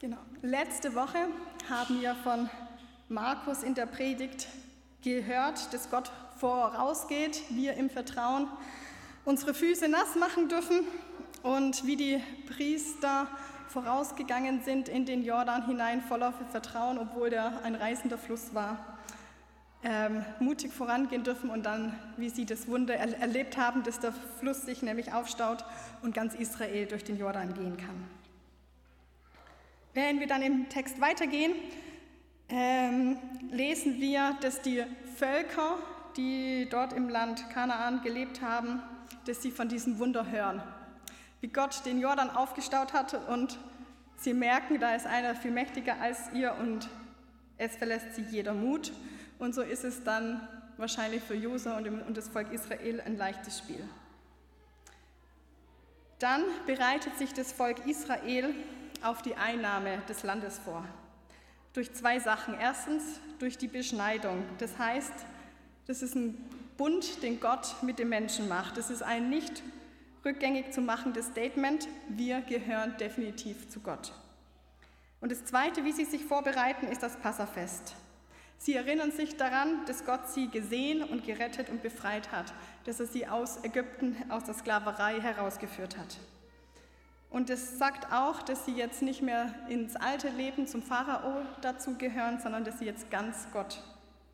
Genau. Letzte Woche haben wir von Markus in der Predigt gehört, dass Gott vorausgeht, wir im Vertrauen unsere Füße nass machen dürfen und wie die Priester vorausgegangen sind in den Jordan hinein voller Vertrauen, obwohl der ein reißender Fluss war, ähm, mutig vorangehen dürfen und dann, wie sie das Wunder er erlebt haben, dass der Fluss sich nämlich aufstaut und ganz Israel durch den Jordan gehen kann. Wenn wir dann im Text weitergehen, ähm, lesen wir, dass die Völker, die dort im Land Kanaan gelebt haben, dass sie von diesem Wunder hören. Wie Gott den Jordan aufgestaut hatte und sie merken, da ist einer viel mächtiger als ihr und es verlässt sie jeder Mut. Und so ist es dann wahrscheinlich für Josua und das Volk Israel ein leichtes Spiel. Dann bereitet sich das Volk Israel auf die Einnahme des Landes vor. Durch zwei Sachen. Erstens durch die Beschneidung. Das heißt, das ist ein Bund, den Gott mit dem Menschen macht. Das ist ein nicht rückgängig zu machendes Statement. Wir gehören definitiv zu Gott. Und das Zweite, wie sie sich vorbereiten, ist das Passafest. Sie erinnern sich daran, dass Gott sie gesehen und gerettet und befreit hat, dass er sie aus Ägypten, aus der Sklaverei herausgeführt hat. Und es sagt auch, dass sie jetzt nicht mehr ins alte Leben zum Pharao dazu gehören, sondern dass sie jetzt ganz Gott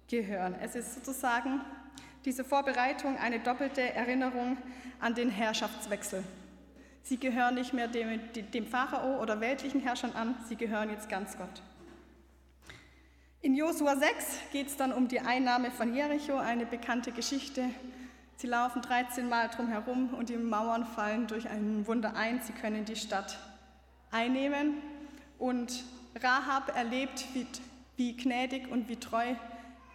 gehören. Es ist sozusagen diese Vorbereitung eine doppelte Erinnerung an den Herrschaftswechsel. Sie gehören nicht mehr dem, dem Pharao oder weltlichen Herrschern an, sie gehören jetzt ganz Gott. In Josua 6 geht es dann um die Einnahme von Jericho, eine bekannte Geschichte, Sie laufen 13 Mal drumherum und die Mauern fallen durch ein Wunder ein. Sie können die Stadt einnehmen. Und Rahab erlebt, wie, wie gnädig und wie treu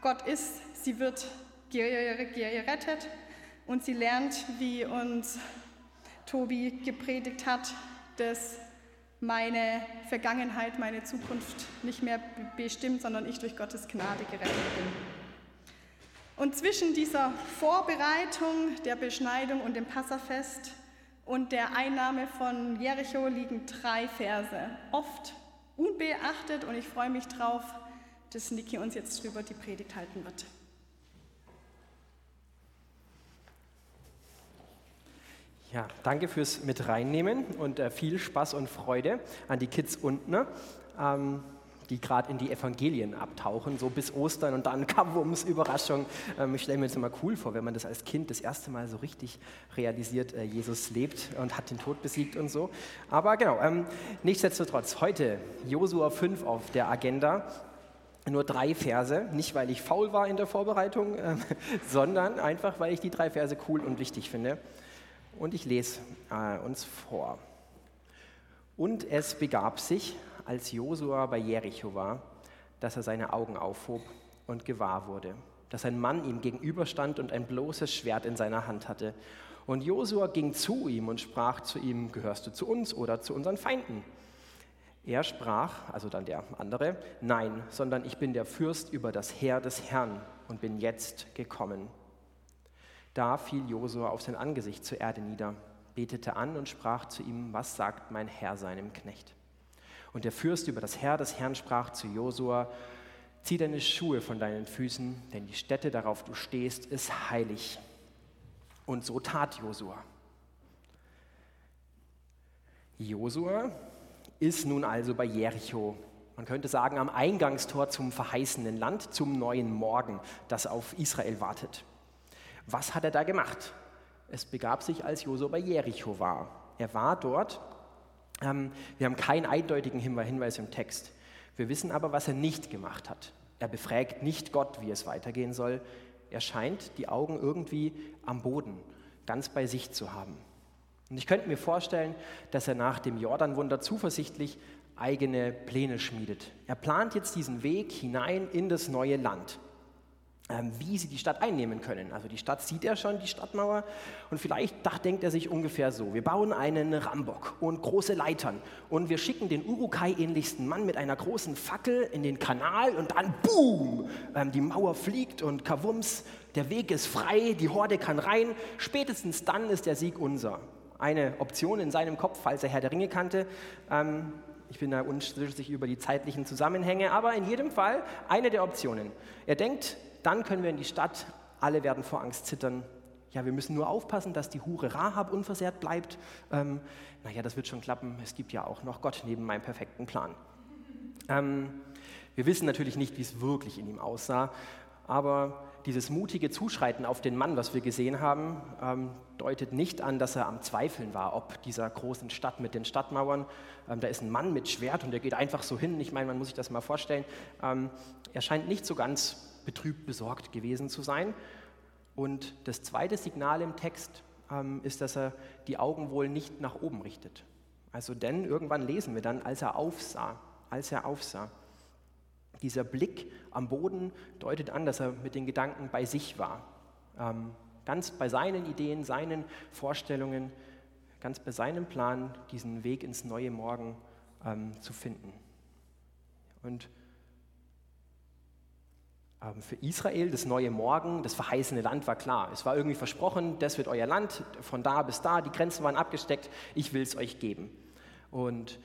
Gott ist. Sie wird gerettet und sie lernt, wie uns Tobi gepredigt hat, dass meine Vergangenheit, meine Zukunft nicht mehr bestimmt, sondern ich durch Gottes Gnade gerettet bin. Und zwischen dieser Vorbereitung der Beschneidung und dem Passafest und der Einnahme von Jericho liegen drei Verse, oft unbeachtet und ich freue mich drauf, dass Niki uns jetzt drüber die Predigt halten wird. Ja, danke fürs Mit reinnehmen und äh, viel Spaß und Freude an die Kids unten. Ähm, die gerade in die Evangelien abtauchen, so bis Ostern und dann Kabums, Überraschung. Ähm, ich stelle mir das immer cool vor, wenn man das als Kind das erste Mal so richtig realisiert, äh, Jesus lebt und hat den Tod besiegt und so. Aber genau, ähm, nichtsdestotrotz, heute Josua 5 auf der Agenda. Nur drei Verse, nicht weil ich faul war in der Vorbereitung, äh, sondern einfach, weil ich die drei Verse cool und wichtig finde. Und ich lese äh, uns vor. Und es begab sich, als Josua bei Jericho war, dass er seine Augen aufhob und gewahr wurde, dass ein Mann ihm gegenüberstand und ein bloßes Schwert in seiner Hand hatte. Und Josua ging zu ihm und sprach zu ihm, gehörst du zu uns oder zu unseren Feinden? Er sprach, also dann der andere, nein, sondern ich bin der Fürst über das Heer des Herrn und bin jetzt gekommen. Da fiel Josua auf sein Angesicht zur Erde nieder, betete an und sprach zu ihm, was sagt mein Herr seinem Knecht? Und der Fürst über das Herr des Herrn sprach zu Josua, zieh deine Schuhe von deinen Füßen, denn die Stätte, darauf du stehst, ist heilig. Und so tat Josua. Josua ist nun also bei Jericho. Man könnte sagen, am Eingangstor zum verheißenen Land, zum neuen Morgen, das auf Israel wartet. Was hat er da gemacht? Es begab sich, als Josua bei Jericho war. Er war dort wir haben keinen eindeutigen Hinweis im Text. Wir wissen aber, was er nicht gemacht hat. Er befragt nicht Gott, wie es weitergehen soll. Er scheint die Augen irgendwie am Boden, ganz bei sich zu haben. Und ich könnte mir vorstellen, dass er nach dem Jordanwunder zuversichtlich eigene Pläne schmiedet. Er plant jetzt diesen Weg hinein in das neue Land. Ähm, wie sie die Stadt einnehmen können. Also die Stadt sieht er schon, die Stadtmauer, und vielleicht denkt er sich ungefähr so, wir bauen einen Rambock und große Leitern und wir schicken den Urukai-ähnlichsten Mann mit einer großen Fackel in den Kanal und dann boom, ähm, die Mauer fliegt und kavums, der Weg ist frei, die Horde kann rein, spätestens dann ist der Sieg unser. Eine Option in seinem Kopf, falls er Herr der Ringe kannte, ähm, Ich bin da unschlüssig über die zeitlichen Zusammenhänge, aber in jedem Fall eine der Optionen. Er denkt, dann können wir in die Stadt, alle werden vor Angst zittern. Ja, wir müssen nur aufpassen, dass die Hure Rahab unversehrt bleibt. Ähm, naja, das wird schon klappen. Es gibt ja auch noch Gott neben meinem perfekten Plan. Ähm, wir wissen natürlich nicht, wie es wirklich in ihm aussah, aber dieses mutige Zuschreiten auf den Mann, was wir gesehen haben, ähm, deutet nicht an, dass er am Zweifeln war, ob dieser großen Stadt mit den Stadtmauern. Ähm, da ist ein Mann mit Schwert und der geht einfach so hin. Ich meine, man muss sich das mal vorstellen. Ähm, er scheint nicht so ganz betrübt, besorgt gewesen zu sein. Und das zweite Signal im Text ähm, ist, dass er die Augen wohl nicht nach oben richtet. Also denn irgendwann lesen wir dann, als er aufsah, als er aufsah. Dieser Blick am Boden deutet an, dass er mit den Gedanken bei sich war. Ähm, ganz bei seinen Ideen, seinen Vorstellungen, ganz bei seinem Plan, diesen Weg ins neue Morgen ähm, zu finden. Und für Israel, das neue Morgen, das verheißene Land war klar. Es war irgendwie versprochen, das wird euer Land, von da bis da, die Grenzen waren abgesteckt, ich will es euch geben. Und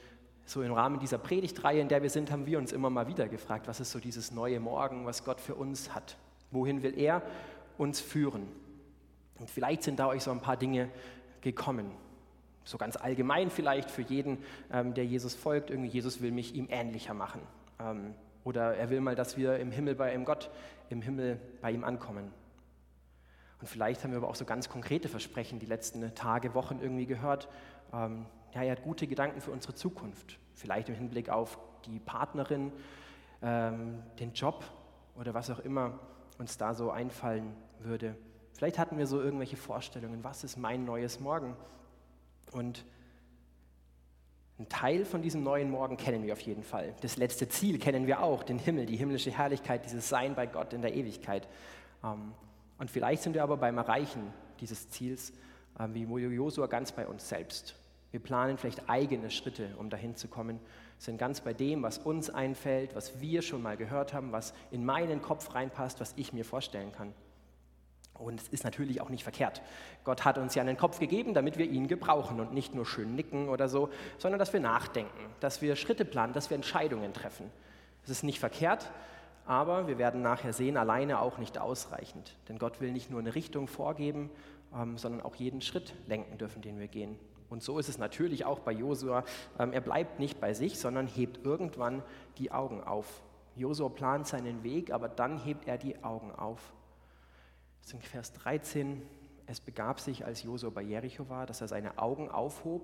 so im Rahmen dieser Predigtreihe, in der wir sind, haben wir uns immer mal wieder gefragt, was ist so dieses neue Morgen, was Gott für uns hat? Wohin will er uns führen? Und vielleicht sind da euch so ein paar Dinge gekommen. So ganz allgemein vielleicht für jeden, ähm, der Jesus folgt. Irgendwie, Jesus will mich ihm ähnlicher machen. Oder er will mal, dass wir im Himmel bei ihm Gott, im Himmel bei ihm ankommen. Und vielleicht haben wir aber auch so ganz konkrete Versprechen die letzten Tage, Wochen irgendwie gehört. Ähm, ja, er hat gute Gedanken für unsere Zukunft. Vielleicht im Hinblick auf die Partnerin, ähm, den Job oder was auch immer uns da so einfallen würde. Vielleicht hatten wir so irgendwelche Vorstellungen, was ist mein neues Morgen? Und ein Teil von diesem neuen Morgen kennen wir auf jeden Fall. Das letzte Ziel kennen wir auch, den Himmel, die himmlische Herrlichkeit, dieses Sein bei Gott in der Ewigkeit. Ähm, und vielleicht sind wir aber beim Erreichen dieses Ziels, ähm, wie Josua, ganz bei uns selbst. Wir planen vielleicht eigene Schritte, um dahin zu kommen, sind ganz bei dem, was uns einfällt, was wir schon mal gehört haben, was in meinen Kopf reinpasst, was ich mir vorstellen kann. Und es ist natürlich auch nicht verkehrt. Gott hat uns ja einen Kopf gegeben, damit wir ihn gebrauchen und nicht nur schön nicken oder so, sondern dass wir nachdenken, dass wir Schritte planen, dass wir Entscheidungen treffen. Es ist nicht verkehrt, aber wir werden nachher sehen, alleine auch nicht ausreichend. Denn Gott will nicht nur eine Richtung vorgeben, ähm, sondern auch jeden Schritt lenken dürfen, den wir gehen. Und so ist es natürlich auch bei Josua. Ähm, er bleibt nicht bei sich, sondern hebt irgendwann die Augen auf. Josua plant seinen Weg, aber dann hebt er die Augen auf das in Vers 13. Es begab sich, als Josua bei Jericho war, dass er seine Augen aufhob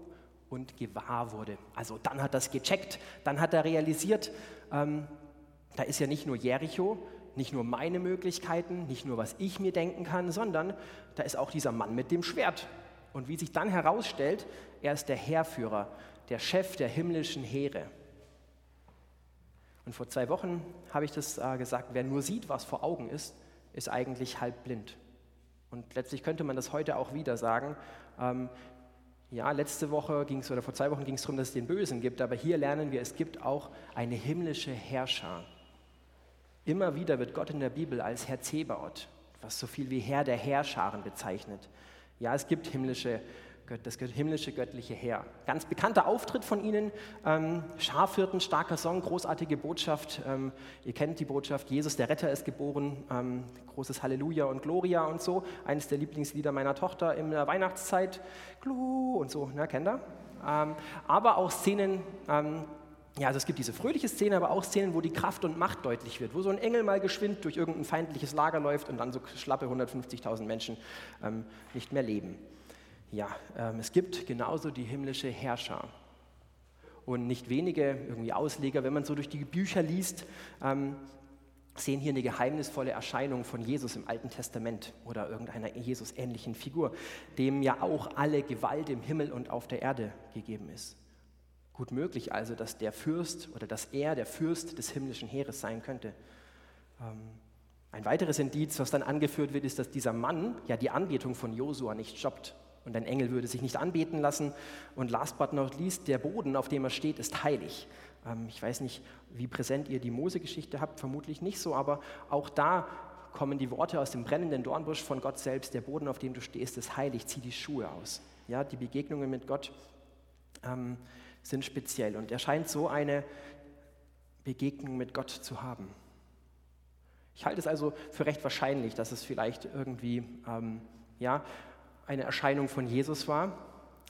und gewahr wurde. Also dann hat er das gecheckt, dann hat er realisiert, ähm, da ist ja nicht nur Jericho, nicht nur meine Möglichkeiten, nicht nur was ich mir denken kann, sondern da ist auch dieser Mann mit dem Schwert. Und wie sich dann herausstellt, er ist der Heerführer, der Chef der himmlischen Heere. Und vor zwei Wochen habe ich das äh, gesagt, wer nur sieht, was vor Augen ist, ist eigentlich halb blind. Und letztlich könnte man das heute auch wieder sagen. Ähm, ja, letzte Woche ging es oder vor zwei Wochen ging es darum, dass es den Bösen gibt, aber hier lernen wir, es gibt auch eine himmlische Herrscher. Immer wieder wird Gott in der Bibel als Herr Zebaoth, was so viel wie Herr der Herrscharen bezeichnet. Ja, es gibt himmlische das himmlische göttliche Heer. Ganz bekannter Auftritt von ihnen, ähm, Schafhirten, starker Song, großartige Botschaft. Ähm, ihr kennt die Botschaft, Jesus der Retter ist geboren, ähm, großes Halleluja und Gloria und so. Eines der Lieblingslieder meiner Tochter in der Weihnachtszeit, Glu und so, ne, kennt ihr? Ähm, aber auch Szenen, ähm, ja, also es gibt diese fröhliche Szene, aber auch Szenen, wo die Kraft und Macht deutlich wird, wo so ein Engel mal geschwind durch irgendein feindliches Lager läuft und dann so schlappe 150.000 Menschen ähm, nicht mehr leben. Ja, ähm, es gibt genauso die himmlische Herrscher. Und nicht wenige irgendwie Ausleger, wenn man so durch die Bücher liest, ähm, sehen hier eine geheimnisvolle Erscheinung von Jesus im Alten Testament oder irgendeiner Jesus-ähnlichen Figur, dem ja auch alle Gewalt im Himmel und auf der Erde gegeben ist. Gut möglich also, dass der Fürst oder dass er der Fürst des himmlischen Heeres sein könnte. Ähm, ein weiteres Indiz, was dann angeführt wird, ist, dass dieser Mann ja die Anbetung von Josua nicht stoppt. Und ein Engel würde sich nicht anbeten lassen. Und last but not least, der Boden, auf dem er steht, ist heilig. Ähm, ich weiß nicht, wie präsent ihr die Mose-Geschichte habt, vermutlich nicht so, aber auch da kommen die Worte aus dem brennenden Dornbusch von Gott selbst. Der Boden, auf dem du stehst, ist heilig, zieh die Schuhe aus. Ja, die Begegnungen mit Gott ähm, sind speziell und er scheint so eine Begegnung mit Gott zu haben. Ich halte es also für recht wahrscheinlich, dass es vielleicht irgendwie ähm, ja, eine Erscheinung von Jesus war,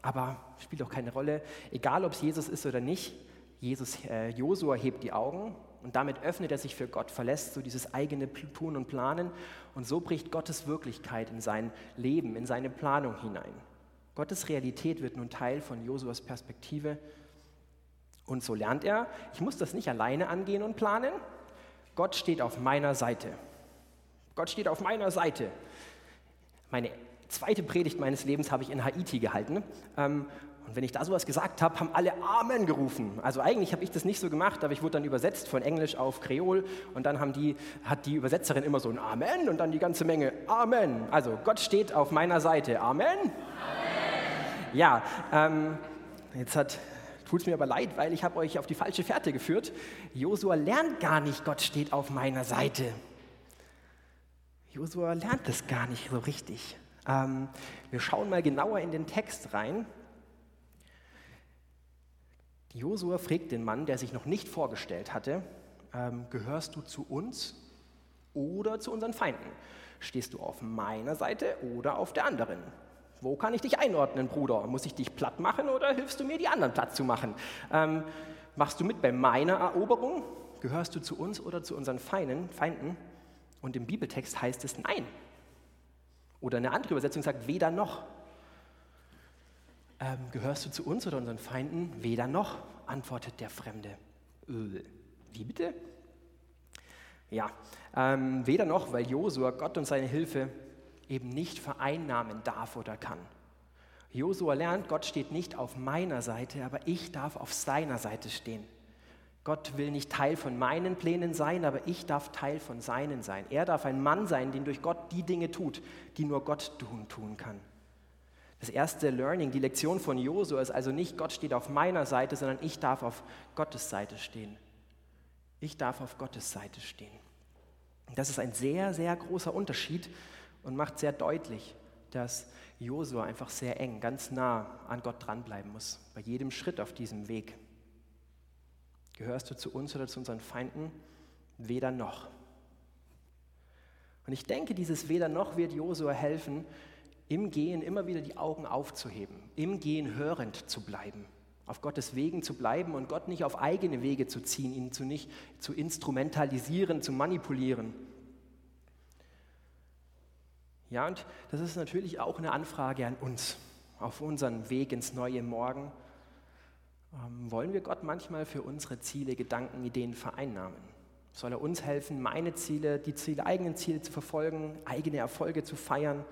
aber spielt auch keine Rolle. Egal, ob es Jesus ist oder nicht, Jesus, äh, Josua hebt die Augen und damit öffnet er sich für Gott, verlässt so dieses eigene Tun und Planen und so bricht Gottes Wirklichkeit in sein Leben, in seine Planung hinein. Gottes Realität wird nun Teil von Josuas Perspektive und so lernt er, ich muss das nicht alleine angehen und planen. Gott steht auf meiner Seite. Gott steht auf meiner Seite. Meine zweite Predigt meines Lebens habe ich in Haiti gehalten. Ähm, und wenn ich da sowas gesagt habe, haben alle Amen gerufen. Also eigentlich habe ich das nicht so gemacht, aber ich wurde dann übersetzt von Englisch auf Kreol und dann die, hat die Übersetzerin immer so ein Amen und dann die ganze Menge Amen. Also Gott steht auf meiner Seite. Amen. Amen. Ja, ähm, jetzt Tut es mir aber leid, weil ich habe euch auf die falsche Fährte geführt. Josua lernt gar nicht, Gott steht auf meiner Seite. Josua lernt das gar nicht so richtig. Ähm, wir schauen mal genauer in den Text rein. Josua fragt den Mann, der sich noch nicht vorgestellt hatte, ähm, gehörst du zu uns oder zu unseren Feinden? Stehst du auf meiner Seite oder auf der anderen? Wo kann ich dich einordnen, Bruder? Muss ich dich platt machen oder hilfst du mir, die anderen platt zu machen? Ähm, machst du mit bei meiner Eroberung? Gehörst du zu uns oder zu unseren Feinden? Feinden? Und im Bibeltext heißt es nein. Oder eine andere Übersetzung sagt weder noch. Ähm, gehörst du zu uns oder unseren Feinden? Weder noch, antwortet der Fremde. Äh, wie bitte? Ja, ähm, weder noch, weil Josua Gott und seine Hilfe eben nicht vereinnahmen darf oder kann. Josua lernt, Gott steht nicht auf meiner Seite, aber ich darf auf seiner Seite stehen. Gott will nicht Teil von meinen Plänen sein, aber ich darf Teil von seinen sein. Er darf ein Mann sein, den durch Gott die Dinge tut, die nur Gott tun, tun kann. Das erste Learning, die Lektion von Josua ist also nicht, Gott steht auf meiner Seite, sondern ich darf auf Gottes Seite stehen. Ich darf auf Gottes Seite stehen. Das ist ein sehr, sehr großer Unterschied und macht sehr deutlich, dass Josua einfach sehr eng, ganz nah an Gott dranbleiben muss, bei jedem Schritt auf diesem Weg. Gehörst du zu uns oder zu unseren Feinden? Weder noch. Und ich denke, dieses Weder noch wird Josua helfen, im Gehen immer wieder die Augen aufzuheben, im Gehen hörend zu bleiben, auf Gottes Wegen zu bleiben und Gott nicht auf eigene Wege zu ziehen, ihn zu nicht zu instrumentalisieren, zu manipulieren, ja, und das ist natürlich auch eine Anfrage an uns auf unseren Weg ins neue Morgen. Ähm, wollen wir Gott manchmal für unsere Ziele, Gedanken, Ideen vereinnahmen? Soll er uns helfen, meine Ziele, die Ziele, eigenen Ziele zu verfolgen, eigene Erfolge zu feiern?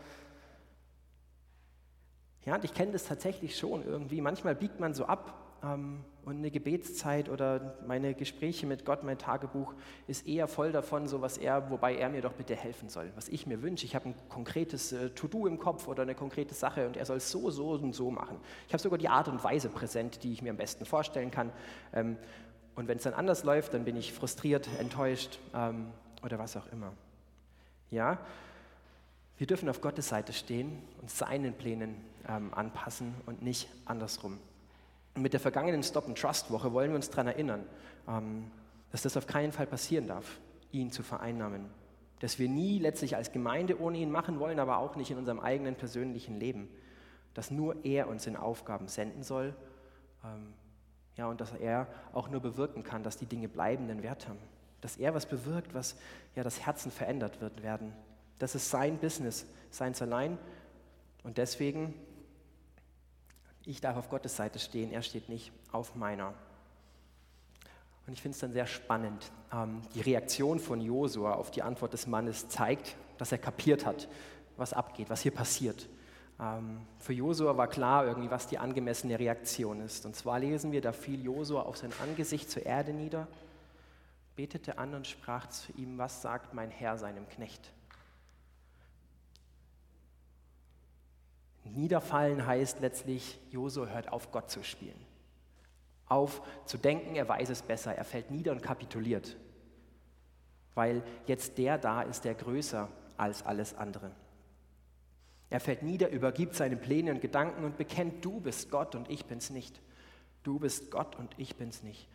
Ja, und ich kenne das tatsächlich schon irgendwie. Manchmal biegt man so ab ähm, und eine Gebetszeit oder meine Gespräche mit Gott, mein Tagebuch, ist eher voll davon, so was er, wobei er mir doch bitte helfen soll. Was ich mir wünsche, ich habe ein konkretes äh, To-Do im Kopf oder eine konkrete Sache und er soll es so, so und so machen. Ich habe sogar die Art und Weise präsent, die ich mir am besten vorstellen kann. Ähm, und wenn es dann anders läuft, dann bin ich frustriert, enttäuscht ähm, oder was auch immer. Ja, wir dürfen auf Gottes Seite stehen und seinen Plänen ähm, anpassen und nicht andersrum. Mit der vergangenen Stop-and-Trust-Woche wollen wir uns daran erinnern, ähm, dass das auf keinen Fall passieren darf, ihn zu vereinnahmen. Dass wir nie letztlich als Gemeinde ohne ihn machen wollen, aber auch nicht in unserem eigenen persönlichen Leben. Dass nur er uns in Aufgaben senden soll ähm, ja, und dass er auch nur bewirken kann, dass die Dinge bleibenden Wert haben. Dass er was bewirkt, was ja das Herzen verändert wird werden. Das ist sein Business, seins allein. Und deswegen ich darf auf Gottes Seite stehen, er steht nicht auf meiner. Und ich finde es dann sehr spannend. Ähm, die Reaktion von Josua auf die Antwort des Mannes zeigt, dass er kapiert hat, was abgeht, was hier passiert. Ähm, für Josua war klar irgendwie, was die angemessene Reaktion ist. Und zwar lesen wir, da fiel Josua auf sein Angesicht zur Erde nieder, betete an und sprach zu ihm, was sagt mein Herr seinem Knecht? Niederfallen heißt letztlich, Josua hört auf, Gott zu spielen. Auf zu denken, er weiß es besser. Er fällt nieder und kapituliert. Weil jetzt der da ist, der größer als alles andere. Er fällt nieder, übergibt seine Pläne und Gedanken und bekennt, du bist Gott und ich bin's nicht. Du bist Gott und ich bin's nicht.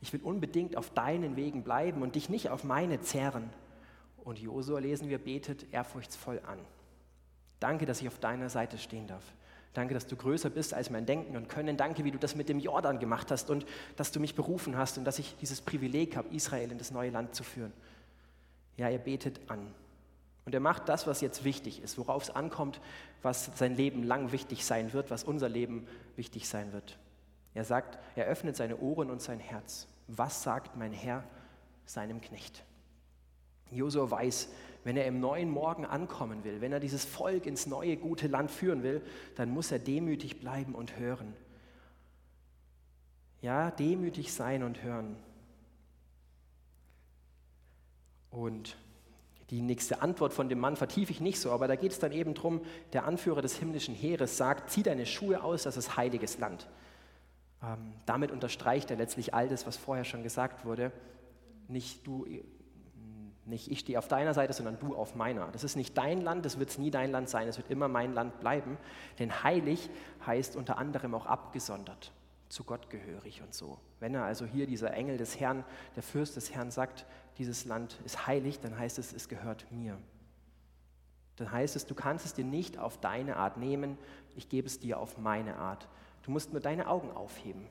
Ich will unbedingt auf deinen Wegen bleiben und dich nicht auf meine zehren. Und Josua lesen wir, betet ehrfurchtsvoll an. Danke, dass ich auf deiner Seite stehen darf. Danke, dass du größer bist als mein Denken und Können. Danke, wie du das mit dem Jordan gemacht hast und dass du mich berufen hast und dass ich dieses Privileg habe, Israel in das neue Land zu führen. Ja, er betet an. Und er macht das, was jetzt wichtig ist, worauf es ankommt, was sein Leben lang wichtig sein wird, was unser Leben wichtig sein wird. Er sagt, er öffnet seine Ohren und sein Herz. Was sagt mein Herr seinem Knecht? Josua weiß, wenn er im neuen Morgen ankommen will, wenn er dieses Volk ins neue gute Land führen will, dann muss er demütig bleiben und hören. Ja, demütig sein und hören. Und die nächste Antwort von dem Mann vertiefe ich nicht so, aber da geht es dann eben darum, der Anführer des himmlischen Heeres sagt, zieh deine Schuhe aus, das ist heiliges Land. Ähm, damit unterstreicht er letztlich all das, was vorher schon gesagt wurde. Nicht du, nicht ich stehe auf deiner Seite, sondern du auf meiner. Das ist nicht dein Land, das wird nie dein Land sein, es wird immer mein Land bleiben. Denn heilig heißt unter anderem auch abgesondert, zu Gott gehörig und so. Wenn er also hier dieser Engel des Herrn, der Fürst des Herrn sagt, dieses Land ist heilig, dann heißt es, es gehört mir. Dann heißt es, du kannst es dir nicht auf deine Art nehmen, ich gebe es dir auf meine Art. Du musst nur deine Augen aufheben,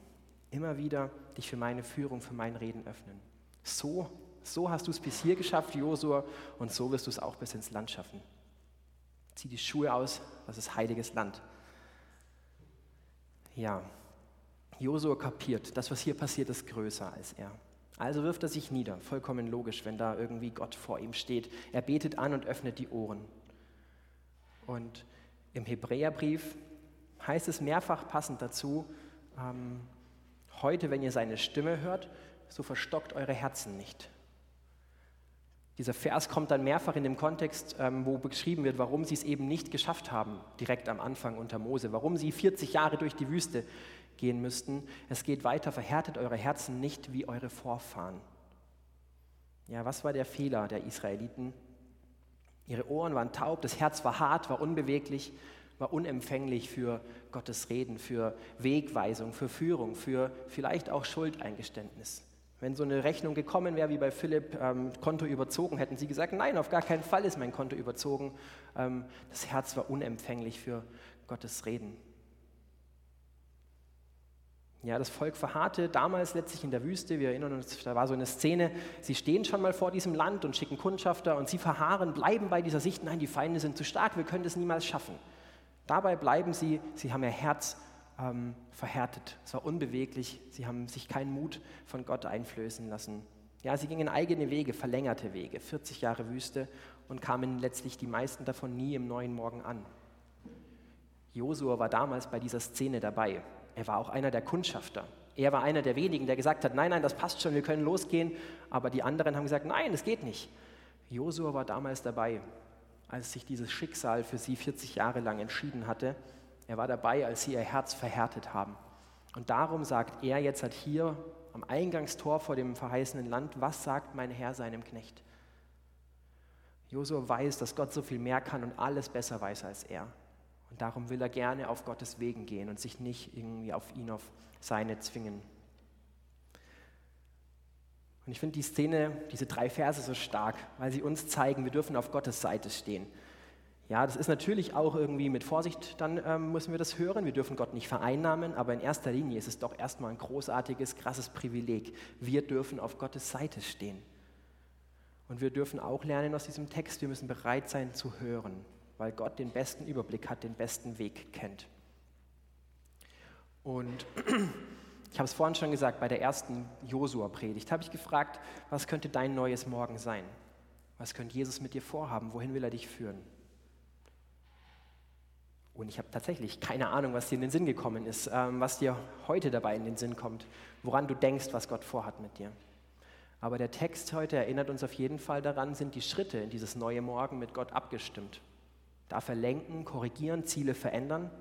immer wieder dich für meine Führung, für mein Reden öffnen. So so hast du es bis hier geschafft, Josua, und so wirst du es auch bis ins Land schaffen. Zieh die Schuhe aus, das ist heiliges Land. Ja, Josua kapiert, das, was hier passiert, ist größer als er. Also wirft er sich nieder, vollkommen logisch, wenn da irgendwie Gott vor ihm steht. Er betet an und öffnet die Ohren. Und im Hebräerbrief heißt es mehrfach passend dazu, ähm, heute, wenn ihr seine Stimme hört, so verstockt eure Herzen nicht. Dieser Vers kommt dann mehrfach in dem Kontext, ähm, wo beschrieben wird, warum sie es eben nicht geschafft haben, direkt am Anfang unter Mose, warum sie 40 Jahre durch die Wüste gehen müssten. Es geht weiter, verhärtet eure Herzen nicht wie eure Vorfahren. Ja, was war der Fehler der Israeliten? Ihre Ohren waren taub, das Herz war hart, war unbeweglich, war unempfänglich für Gottes Reden, für Wegweisung, für Führung, für vielleicht auch Schuldeingeständnis. Wenn so eine Rechnung gekommen wäre, wie bei Philipp, ähm, Konto überzogen, hätten sie gesagt, nein, auf gar keinen Fall ist mein Konto überzogen. Ähm, das Herz war unempfänglich für Gottes Reden. Ja, das Volk verharrte damals letztlich in der Wüste. Wir erinnern uns, da war so eine Szene, sie stehen schon mal vor diesem Land und schicken Kundschafter und sie verharren, bleiben bei dieser Sicht, nein, die Feinde sind zu stark, wir können das niemals schaffen. Dabei bleiben sie, sie haben ihr Herz ähm, verhärtet. Es war unbeweglich. Sie haben sich keinen Mut von Gott einflößen lassen. Ja, sie gingen eigene Wege, verlängerte Wege, 40 Jahre Wüste und kamen letztlich die meisten davon nie im neuen Morgen an. Josua war damals bei dieser Szene dabei. Er war auch einer der Kundschafter. Er war einer der wenigen, der gesagt hat, nein, nein, das passt schon, wir können losgehen. Aber die anderen haben gesagt, nein, es geht nicht. Josua war damals dabei, als sich dieses Schicksal für sie 40 Jahre lang entschieden hatte er war dabei, als sie ihr Herz verhärtet haben. Und darum sagt er jetzt halt hier am Eingangstor vor dem verheißenen Land, was sagt mein Herr seinem Knecht? Josua weiß, dass Gott so viel mehr kann und alles besser weiß als er. Und darum will er gerne auf Gottes Wegen gehen und sich nicht irgendwie auf ihn, auf seine zwingen. Und ich finde die Szene, diese drei Verse so stark, weil sie uns zeigen, wir dürfen auf Gottes Seite stehen. Ja, das ist natürlich auch irgendwie mit Vorsicht, dann ähm, müssen wir das hören. Wir dürfen Gott nicht vereinnahmen, aber in erster Linie ist es doch erstmal ein großartiges, krasses Privileg. Wir dürfen auf Gottes Seite stehen. Und wir dürfen auch lernen aus diesem Text, wir müssen bereit sein zu hören, weil Gott den besten Überblick hat, den besten Weg kennt. Und ich habe es vorhin schon gesagt, bei der ersten Josua-Predigt habe ich gefragt, was könnte dein neues Morgen sein? Was könnte Jesus mit dir vorhaben? Wohin will er dich führen? Und ich habe tatsächlich keine Ahnung, was dir in den Sinn gekommen ist, ähm, was dir heute dabei in den Sinn kommt, woran du denkst, was Gott vorhat mit dir. Aber der Text heute erinnert uns auf jeden Fall daran, sind die Schritte in dieses neue Morgen mit Gott abgestimmt. Darf er lenken, korrigieren, Ziele verändern?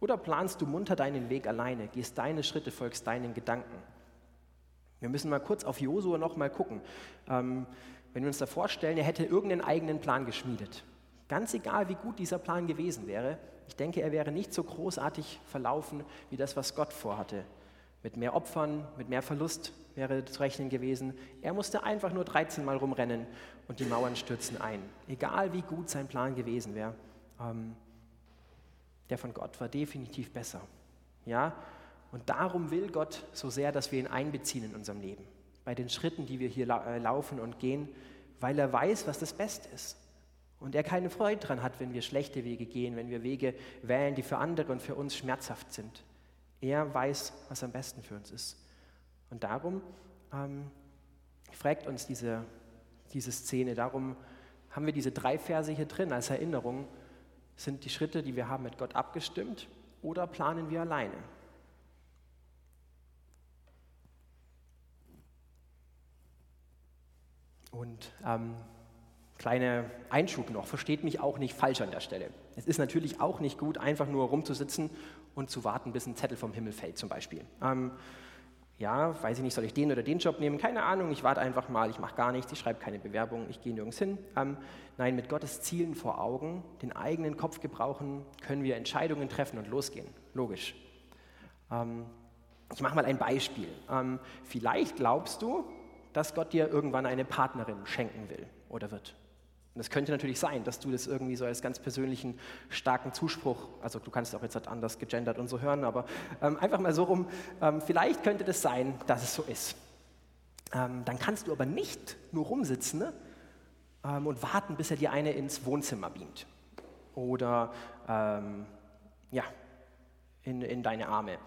Oder planst du munter deinen Weg alleine, gehst deine Schritte, folgst deinen Gedanken? Wir müssen mal kurz auf Josua noch mal gucken. Ähm, wenn wir uns da vorstellen, er hätte irgendeinen eigenen Plan geschmiedet. Ganz egal, wie gut dieser Plan gewesen wäre, ich denke, er wäre nicht so großartig verlaufen wie das, was Gott vorhatte. Mit mehr Opfern, mit mehr Verlust wäre zu rechnen gewesen. Er musste einfach nur 13 Mal rumrennen und die Mauern stürzen ein. Egal wie gut sein Plan gewesen wäre, ähm, der von Gott war definitiv besser. Ja? Und darum will Gott so sehr, dass wir ihn einbeziehen in unserem Leben. Bei den Schritten, die wir hier äh, laufen und gehen, weil er weiß, was das Beste ist. Und er keine Freude daran hat, wenn wir schlechte Wege gehen, wenn wir Wege wählen, die für andere und für uns schmerzhaft sind. Er weiß, was am besten für uns ist. Und darum ähm, fragt uns diese, diese Szene, darum haben wir diese drei Verse hier drin als Erinnerung. Sind die Schritte, die wir haben, mit Gott abgestimmt oder planen wir alleine? Und ähm, kleiner Einschub noch, versteht mich auch nicht falsch an der Stelle. Es ist natürlich auch nicht gut, einfach nur rumzusitzen und zu warten, bis ein Zettel vom Himmel fällt zum Beispiel. Ähm, ja, weiß ich nicht, soll ich den oder den Job nehmen? Keine Ahnung, ich warte einfach mal, ich mache gar nichts, ich schreibe keine Bewerbung, ich gehe nirgends hin. Ähm, nein, mit Gottes Zielen vor Augen, den eigenen Kopf gebrauchen, können wir Entscheidungen treffen und losgehen. Logisch. Ähm, ich mache mal ein Beispiel. Ähm, vielleicht glaubst du, dass Gott dir irgendwann eine Partnerin schenken will oder wird. Und es könnte natürlich sein, dass du das irgendwie so als ganz persönlichen, starken Zuspruch, also du kannst auch jetzt halt anders gegendert und so hören, aber ähm, einfach mal so rum, ähm, vielleicht könnte das sein, dass es so ist. Ähm, dann kannst du aber nicht nur rumsitzen ne, und warten, bis er dir eine ins Wohnzimmer beamt oder ähm, ja, in, in deine Arme.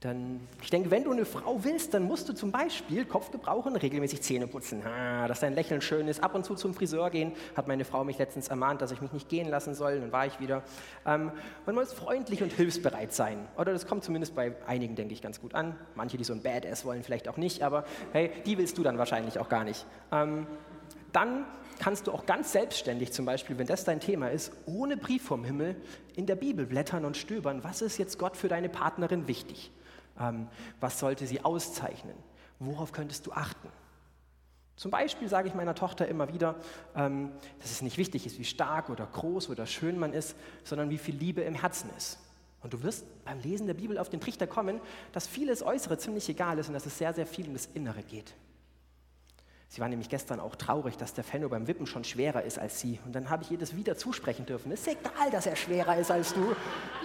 Dann, ich denke, wenn du eine Frau willst, dann musst du zum Beispiel Kopf gebrauchen, regelmäßig Zähne putzen, ah, dass dein Lächeln schön ist, ab und zu zum Friseur gehen. Hat meine Frau mich letztens ermahnt, dass ich mich nicht gehen lassen soll, dann war ich wieder. Ähm, man muss freundlich und hilfsbereit sein. Oder das kommt zumindest bei einigen, denke ich, ganz gut an. Manche, die so ein Badass wollen, vielleicht auch nicht, aber hey, die willst du dann wahrscheinlich auch gar nicht. Ähm, dann kannst du auch ganz selbstständig, zum Beispiel, wenn das dein Thema ist, ohne Brief vom Himmel in der Bibel blättern und stöbern, was ist jetzt Gott für deine Partnerin wichtig? Ähm, was sollte sie auszeichnen? Worauf könntest du achten? Zum Beispiel sage ich meiner Tochter immer wieder, ähm, dass es nicht wichtig ist, wie stark oder groß oder schön man ist, sondern wie viel Liebe im Herzen ist. Und du wirst beim Lesen der Bibel auf den Trichter kommen, dass vieles Äußere ziemlich egal ist und dass es sehr, sehr viel um das Innere geht. Sie war nämlich gestern auch traurig, dass der Fenno beim Wippen schon schwerer ist als sie. Und dann habe ich ihr das wieder zusprechen dürfen. Es ist egal, dass er schwerer ist als du.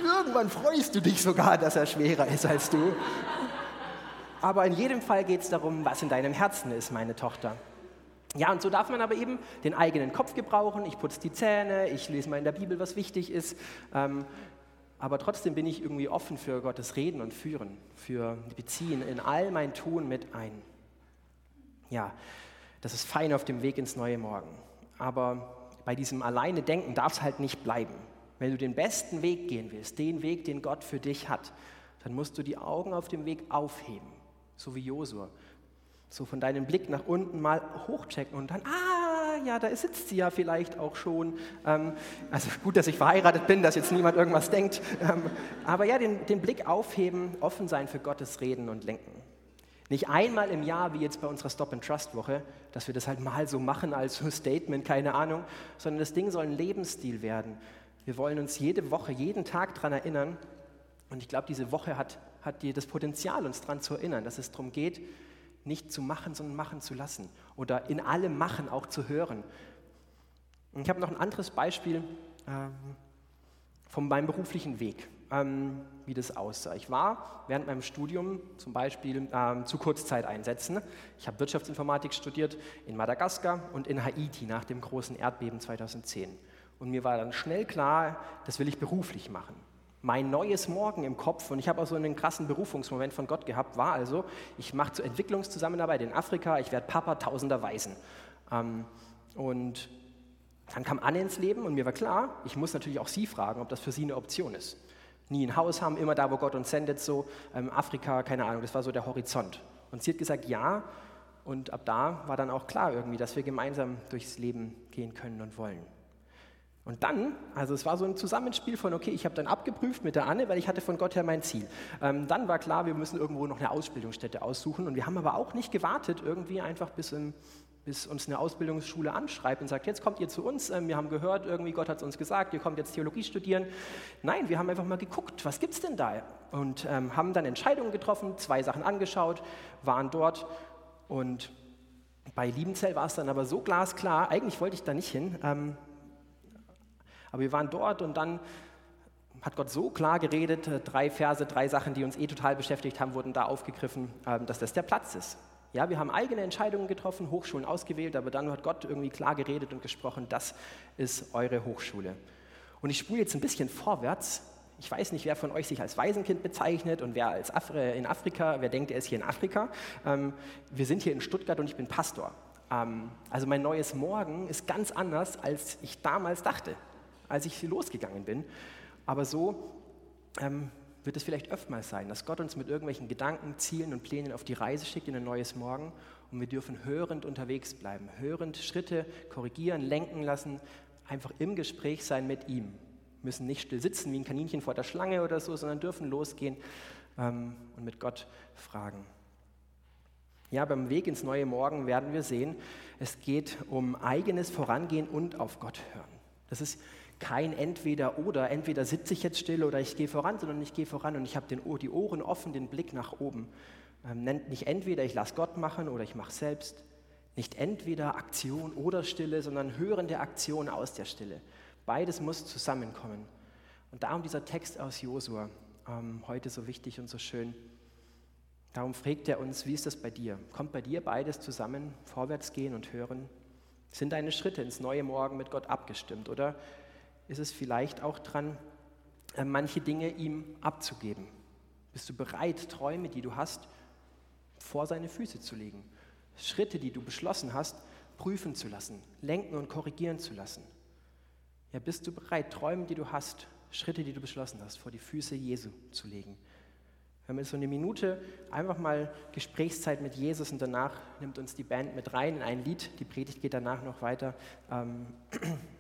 Irgendwann freust du dich sogar, dass er schwerer ist als du. Aber in jedem Fall geht es darum, was in deinem Herzen ist, meine Tochter. Ja, und so darf man aber eben den eigenen Kopf gebrauchen. Ich putze die Zähne, ich lese mal in der Bibel, was wichtig ist. Ähm, aber trotzdem bin ich irgendwie offen für Gottes Reden und Führen, für Beziehen in all mein Tun mit ein. Ja, das ist fein auf dem Weg ins neue Morgen. Aber bei diesem alleine Denken darf es halt nicht bleiben. Wenn du den besten Weg gehen willst, den Weg, den Gott für dich hat, dann musst du die Augen auf dem Weg aufheben, so wie Josua. So von deinem Blick nach unten mal hochchecken und dann, ah, ja, da sitzt sie ja vielleicht auch schon. Ähm, also gut, dass ich verheiratet bin, dass jetzt niemand irgendwas denkt. Ähm, aber ja, den, den Blick aufheben, offen sein für Gottes Reden und Lenken. Nicht einmal im Jahr, wie jetzt bei unserer Stop-and-Trust-Woche, dass wir das halt mal so machen als Statement, keine Ahnung, sondern das Ding soll ein Lebensstil werden. Wir wollen uns jede Woche, jeden Tag daran erinnern. Und ich glaube, diese Woche hat, hat die, das Potenzial, uns daran zu erinnern, dass es darum geht, nicht zu machen, sondern machen zu lassen. Oder in allem Machen auch zu hören. Und ich habe noch ein anderes Beispiel ähm, von meinem beruflichen Weg ähm, wie das aussah. Ich war während meinem Studium zum Beispiel ähm, zu Kurzzeiteinsätzen. Ich habe Wirtschaftsinformatik studiert in Madagaskar und in Haiti nach dem großen Erdbeben 2010. Und mir war dann schnell klar, das will ich beruflich machen. Mein neues Morgen im Kopf, und ich habe auch so einen krassen Berufungsmoment von Gott gehabt, war also, ich mache zur Entwicklungszusammenarbeit in Afrika, ich werde Papa tausender Waisen. Ähm, und dann kam Anne ins Leben und mir war klar, ich muss natürlich auch sie fragen, ob das für sie eine Option ist nie ein Haus haben, immer da, wo Gott uns sendet, so ähm, Afrika, keine Ahnung, das war so der Horizont. Und sie hat gesagt, ja, und ab da war dann auch klar irgendwie, dass wir gemeinsam durchs Leben gehen können und wollen. Und dann, also es war so ein Zusammenspiel von, okay, ich habe dann abgeprüft mit der Anne, weil ich hatte von Gott her mein Ziel. Ähm, dann war klar, wir müssen irgendwo noch eine Ausbildungsstätte aussuchen und wir haben aber auch nicht gewartet, irgendwie einfach bis im bis uns eine Ausbildungsschule anschreibt und sagt, jetzt kommt ihr zu uns, ähm, wir haben gehört, irgendwie Gott hat es uns gesagt, ihr kommt jetzt Theologie studieren. Nein, wir haben einfach mal geguckt, was gibt es denn da? Und ähm, haben dann Entscheidungen getroffen, zwei Sachen angeschaut, waren dort und bei Liebenzell war es dann aber so glasklar, eigentlich wollte ich da nicht hin, ähm, aber wir waren dort und dann hat Gott so klar geredet, äh, drei Verse, drei Sachen, die uns eh total beschäftigt haben, wurden da aufgegriffen, ähm, dass das der Platz ist. Ja, wir haben eigene Entscheidungen getroffen, Hochschulen ausgewählt, aber dann hat Gott irgendwie klar geredet und gesprochen, das ist eure Hochschule. Und ich spule jetzt ein bisschen vorwärts. Ich weiß nicht, wer von euch sich als Waisenkind bezeichnet und wer als Afri in Afrika, wer denkt, er ist hier in Afrika. Ähm, wir sind hier in Stuttgart und ich bin Pastor. Ähm, also mein neues Morgen ist ganz anders, als ich damals dachte, als ich losgegangen bin. Aber so ähm, wird es vielleicht öfters sein, dass Gott uns mit irgendwelchen Gedanken, Zielen und Plänen auf die Reise schickt in ein neues Morgen und wir dürfen hörend unterwegs bleiben, hörend Schritte korrigieren, lenken lassen, einfach im Gespräch sein mit ihm. Wir müssen nicht still sitzen wie ein Kaninchen vor der Schlange oder so, sondern dürfen losgehen ähm, und mit Gott fragen. Ja, beim Weg ins neue Morgen werden wir sehen, es geht um eigenes Vorangehen und auf Gott hören. Das ist kein Entweder-Oder, entweder sitze ich jetzt still oder ich gehe voran, sondern ich gehe voran und ich habe die Ohren offen, den Blick nach oben. Ähm, nennt nicht entweder ich lasse Gott machen oder ich mache selbst. Nicht entweder Aktion oder Stille, sondern hörende Aktion aus der Stille. Beides muss zusammenkommen. Und darum dieser Text aus Josua, ähm, heute so wichtig und so schön. Darum fragt er uns, wie ist das bei dir? Kommt bei dir beides zusammen, vorwärts gehen und hören? Sind deine Schritte ins neue Morgen mit Gott abgestimmt? Oder ist es vielleicht auch dran, äh, manche Dinge ihm abzugeben. Bist du bereit, Träume, die du hast, vor seine Füße zu legen? Schritte, die du beschlossen hast, prüfen zu lassen, lenken und korrigieren zu lassen? Ja, bist du bereit, Träume, die du hast, Schritte, die du beschlossen hast, vor die Füße Jesu zu legen? Wir haben jetzt so eine Minute einfach mal Gesprächszeit mit Jesus und danach nimmt uns die Band mit rein in ein Lied. Die Predigt geht danach noch weiter. Ähm,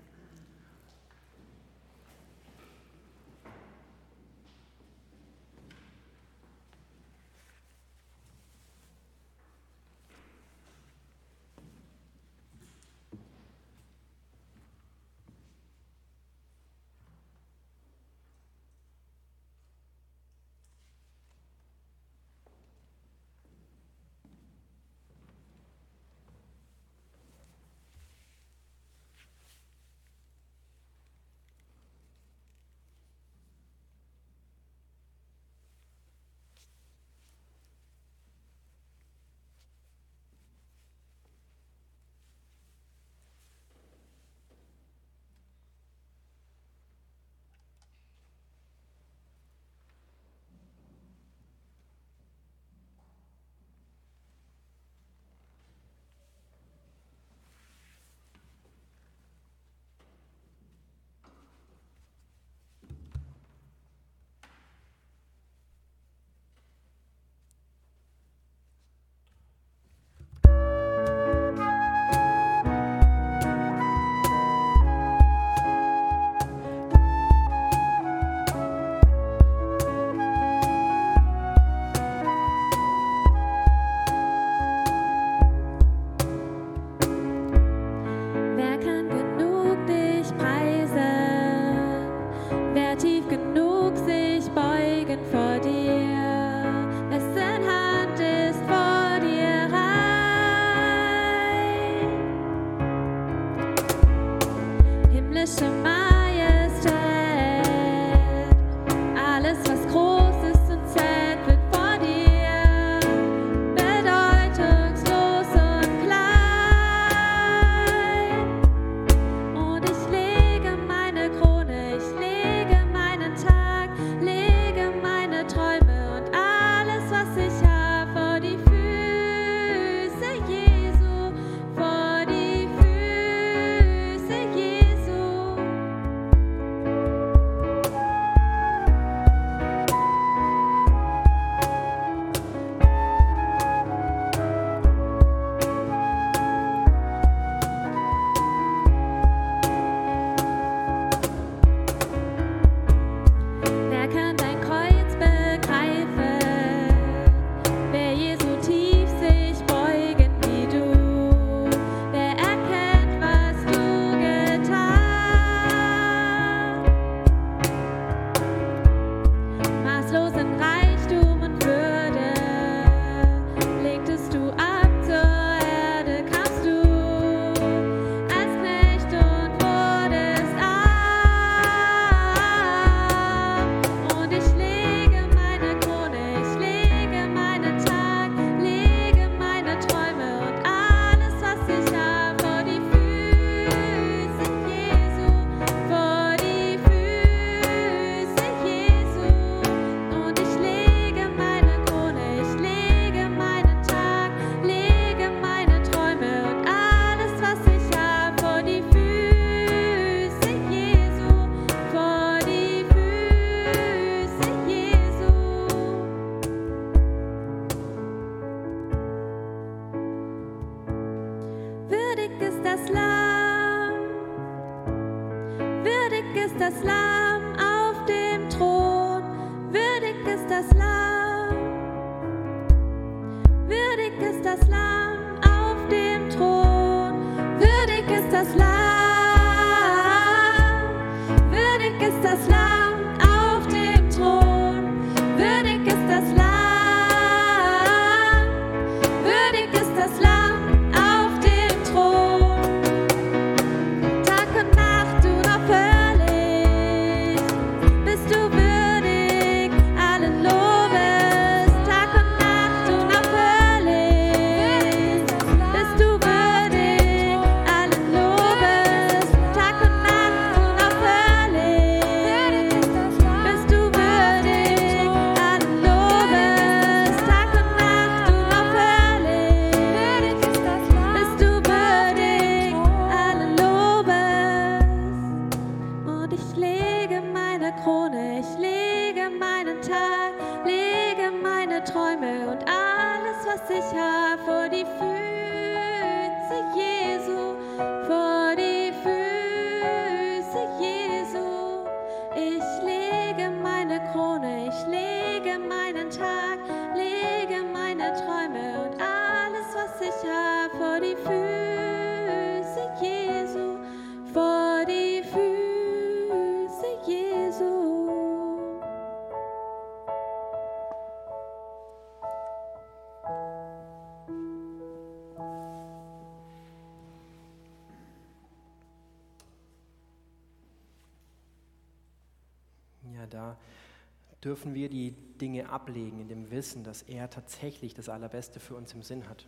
dürfen wir die Dinge ablegen in dem Wissen, dass er tatsächlich das Allerbeste für uns im Sinn hat.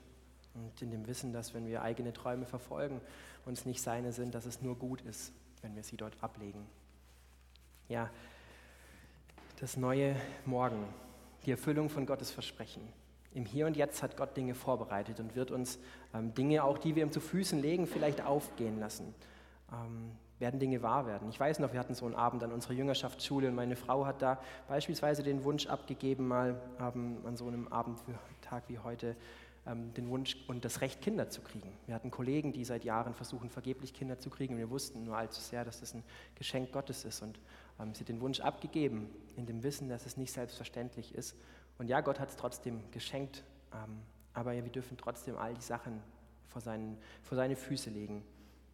Und in dem Wissen, dass wenn wir eigene Träume verfolgen und es nicht seine sind, dass es nur gut ist, wenn wir sie dort ablegen. Ja, das neue Morgen, die Erfüllung von Gottes Versprechen. Im Hier und Jetzt hat Gott Dinge vorbereitet und wird uns ähm, Dinge, auch die wir ihm zu Füßen legen, vielleicht aufgehen lassen. Ähm, werden Dinge wahr werden. Ich weiß noch, wir hatten so einen Abend an unserer Jüngerschaftsschule und meine Frau hat da beispielsweise den Wunsch abgegeben, mal ähm, an so einem Abendtag wie heute, ähm, den Wunsch und das Recht, Kinder zu kriegen. Wir hatten Kollegen, die seit Jahren versuchen, vergeblich Kinder zu kriegen und wir wussten nur allzu sehr, dass das ein Geschenk Gottes ist und ähm, sie den Wunsch abgegeben, in dem Wissen, dass es nicht selbstverständlich ist. Und ja, Gott hat es trotzdem geschenkt, ähm, aber wir dürfen trotzdem all die Sachen vor, seinen, vor seine Füße legen.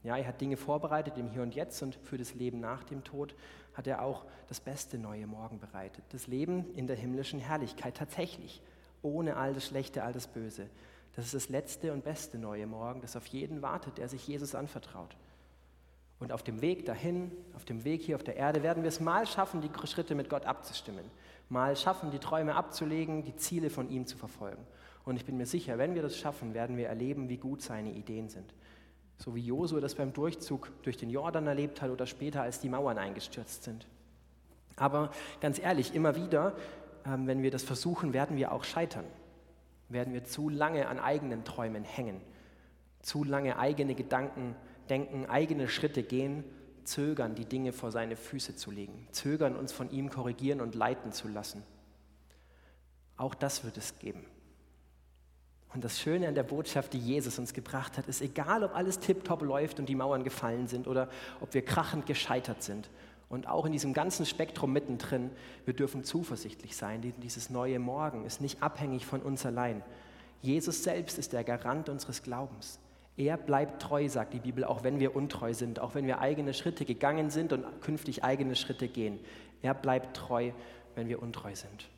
Ja, er hat Dinge vorbereitet im Hier und Jetzt und für das Leben nach dem Tod hat er auch das beste neue Morgen bereitet. Das Leben in der himmlischen Herrlichkeit tatsächlich, ohne all das Schlechte, all das Böse. Das ist das letzte und beste neue Morgen, das auf jeden wartet, der sich Jesus anvertraut. Und auf dem Weg dahin, auf dem Weg hier auf der Erde, werden wir es mal schaffen, die Schritte mit Gott abzustimmen. Mal schaffen, die Träume abzulegen, die Ziele von ihm zu verfolgen. Und ich bin mir sicher, wenn wir das schaffen, werden wir erleben, wie gut seine Ideen sind. So wie Josua das beim Durchzug durch den Jordan erlebt hat oder später, als die Mauern eingestürzt sind. Aber ganz ehrlich, immer wieder, ähm, wenn wir das versuchen, werden wir auch scheitern. Werden wir zu lange an eigenen Träumen hängen, zu lange eigene Gedanken denken, eigene Schritte gehen, zögern, die Dinge vor seine Füße zu legen, zögern, uns von ihm korrigieren und leiten zu lassen. Auch das wird es geben. Und das Schöne an der Botschaft, die Jesus uns gebracht hat, ist, egal ob alles tiptop läuft und die Mauern gefallen sind oder ob wir krachend gescheitert sind. Und auch in diesem ganzen Spektrum mittendrin, wir dürfen zuversichtlich sein. Dieses neue Morgen ist nicht abhängig von uns allein. Jesus selbst ist der Garant unseres Glaubens. Er bleibt treu, sagt die Bibel, auch wenn wir untreu sind, auch wenn wir eigene Schritte gegangen sind und künftig eigene Schritte gehen. Er bleibt treu, wenn wir untreu sind.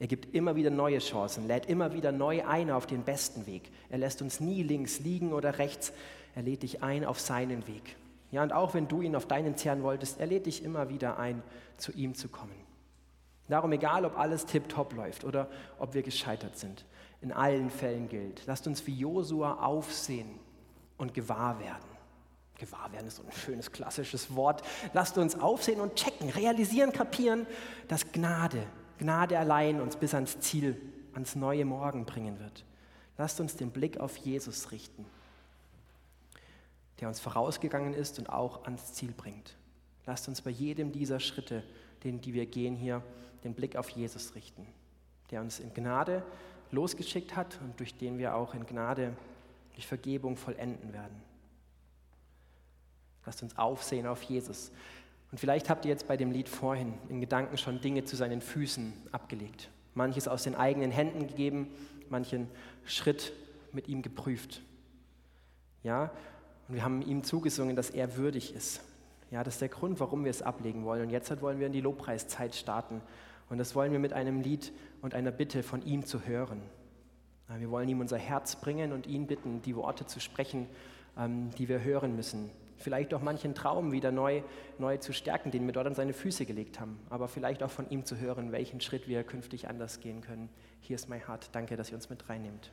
Er gibt immer wieder neue Chancen, lädt immer wieder neu ein auf den besten Weg. Er lässt uns nie links liegen oder rechts. Er lädt dich ein auf seinen Weg. Ja, und auch wenn du ihn auf deinen zehren wolltest, er lädt dich immer wieder ein, zu ihm zu kommen. Darum, egal ob alles tipptopp läuft oder ob wir gescheitert sind, in allen Fällen gilt, lasst uns wie Josua aufsehen und gewahr werden. Gewahr werden ist so ein schönes klassisches Wort. Lasst uns aufsehen und checken, realisieren, kapieren, dass Gnade, Gnade allein uns bis ans Ziel, ans neue Morgen bringen wird. Lasst uns den Blick auf Jesus richten, der uns vorausgegangen ist und auch ans Ziel bringt. Lasst uns bei jedem dieser Schritte, den, die wir gehen hier, den Blick auf Jesus richten, der uns in Gnade losgeschickt hat und durch den wir auch in Gnade durch Vergebung vollenden werden. Lasst uns aufsehen auf Jesus. Und vielleicht habt ihr jetzt bei dem Lied vorhin in Gedanken schon Dinge zu seinen Füßen abgelegt. Manches aus den eigenen Händen gegeben, manchen Schritt mit ihm geprüft. Ja, und wir haben ihm zugesungen, dass er würdig ist. Ja, das ist der Grund, warum wir es ablegen wollen. Und jetzt wollen wir in die Lobpreiszeit starten. Und das wollen wir mit einem Lied und einer Bitte von ihm zu hören. Wir wollen ihm unser Herz bringen und ihn bitten, die Worte zu sprechen, ähm, die wir hören müssen. Vielleicht auch manchen Traum wieder neu, neu zu stärken, den wir dort an seine Füße gelegt haben. Aber vielleicht auch von ihm zu hören, welchen Schritt wir künftig anders gehen können. Hier ist mein Heart. Danke, dass ihr uns mit reinnehmt.